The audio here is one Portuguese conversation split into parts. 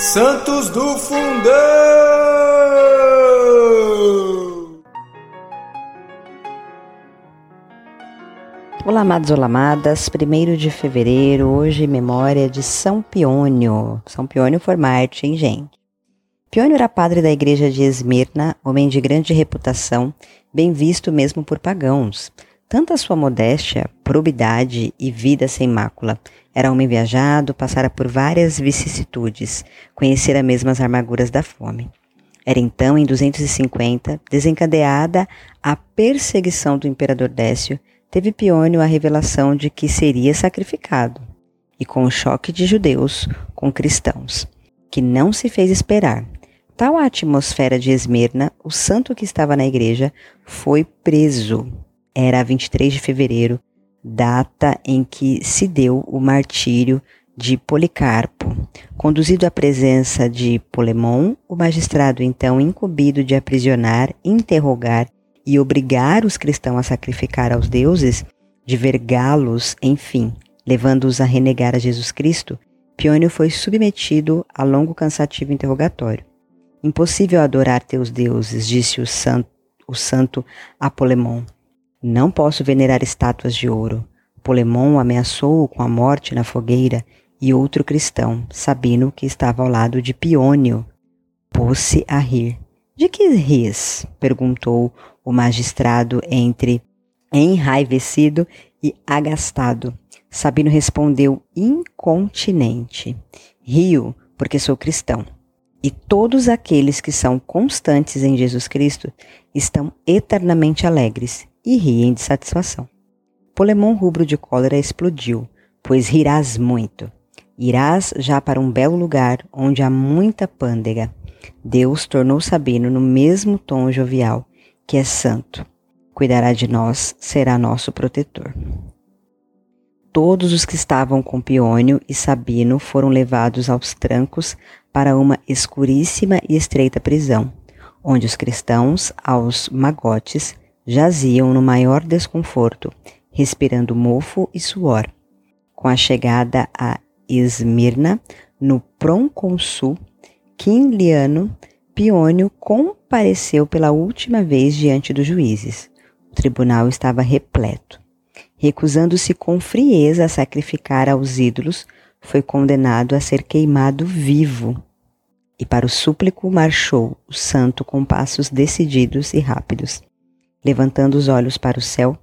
Santos do Fundão! Olá, amados, olá, amadas. 1 de fevereiro, hoje, memória de São Piônio. São Piônio foi Marte, hein, gente? Piônio era padre da igreja de Esmirna, homem de grande reputação, bem visto mesmo por pagãos. Tanta sua modéstia, probidade e vida sem mácula. Era homem viajado, passara por várias vicissitudes, conhecera mesmo as amarguras da fome. Era então, em 250, desencadeada a perseguição do imperador Décio, teve Piônio a revelação de que seria sacrificado, e com o choque de judeus com cristãos, que não se fez esperar. Tal a atmosfera de Esmirna, o santo que estava na igreja foi preso. Era 23 de fevereiro, data em que se deu o martírio de Policarpo. Conduzido à presença de Polemon, o magistrado então incumbido de aprisionar, interrogar e obrigar os cristãos a sacrificar aos deuses, de vergá-los, enfim, levando-os a renegar a Jesus Cristo, Piônio foi submetido a longo cansativo interrogatório. Impossível adorar teus deuses, disse o santo, o santo Apolemon. Não posso venerar estátuas de ouro. Polemon ameaçou-o com a morte na fogueira e outro cristão, Sabino, que estava ao lado de Piônio, pôs-se a rir. De que ris? perguntou o magistrado entre enraivecido e agastado. Sabino respondeu incontinente: Rio, porque sou cristão. E todos aqueles que são constantes em Jesus Cristo estão eternamente alegres e riem de satisfação. Polemon rubro de cólera explodiu, pois rirás muito. Irás já para um belo lugar onde há muita pândega. Deus tornou Sabino no mesmo tom jovial, que é santo. Cuidará de nós, será nosso protetor. Todos os que estavam com Piônio e Sabino foram levados aos trancos para uma escuríssima e estreita prisão, onde os cristãos, aos magotes, jaziam no maior desconforto, respirando mofo e suor. Com a chegada a Esmirna, no proconsul Quinliano, Piônio compareceu pela última vez diante dos juízes. O tribunal estava repleto. Recusando-se com frieza a sacrificar aos ídolos, foi condenado a ser queimado vivo. E para o súplico marchou o santo com passos decididos e rápidos. Levantando os olhos para o céu,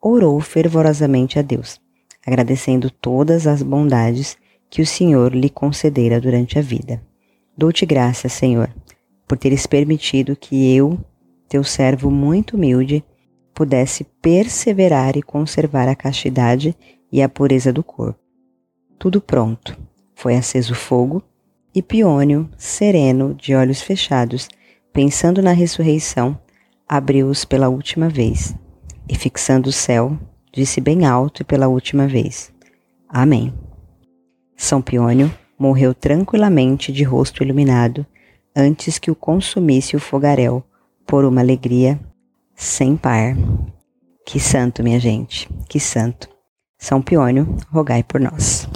orou fervorosamente a Deus, agradecendo todas as bondades que o Senhor lhe concedera durante a vida. Dou-te graças, Senhor, por teres permitido que eu, teu servo muito humilde, pudesse perseverar e conservar a castidade e a pureza do corpo. Tudo pronto. Foi aceso o fogo, e Piônio, sereno, de olhos fechados, pensando na ressurreição, abriu-os pela última vez, e fixando o céu, disse bem alto e pela última vez: Amém. São Piônio morreu tranquilamente de rosto iluminado, antes que o consumisse o fogaréu, por uma alegria sem par. Que santo, minha gente, que santo. São Piônio, rogai por nós.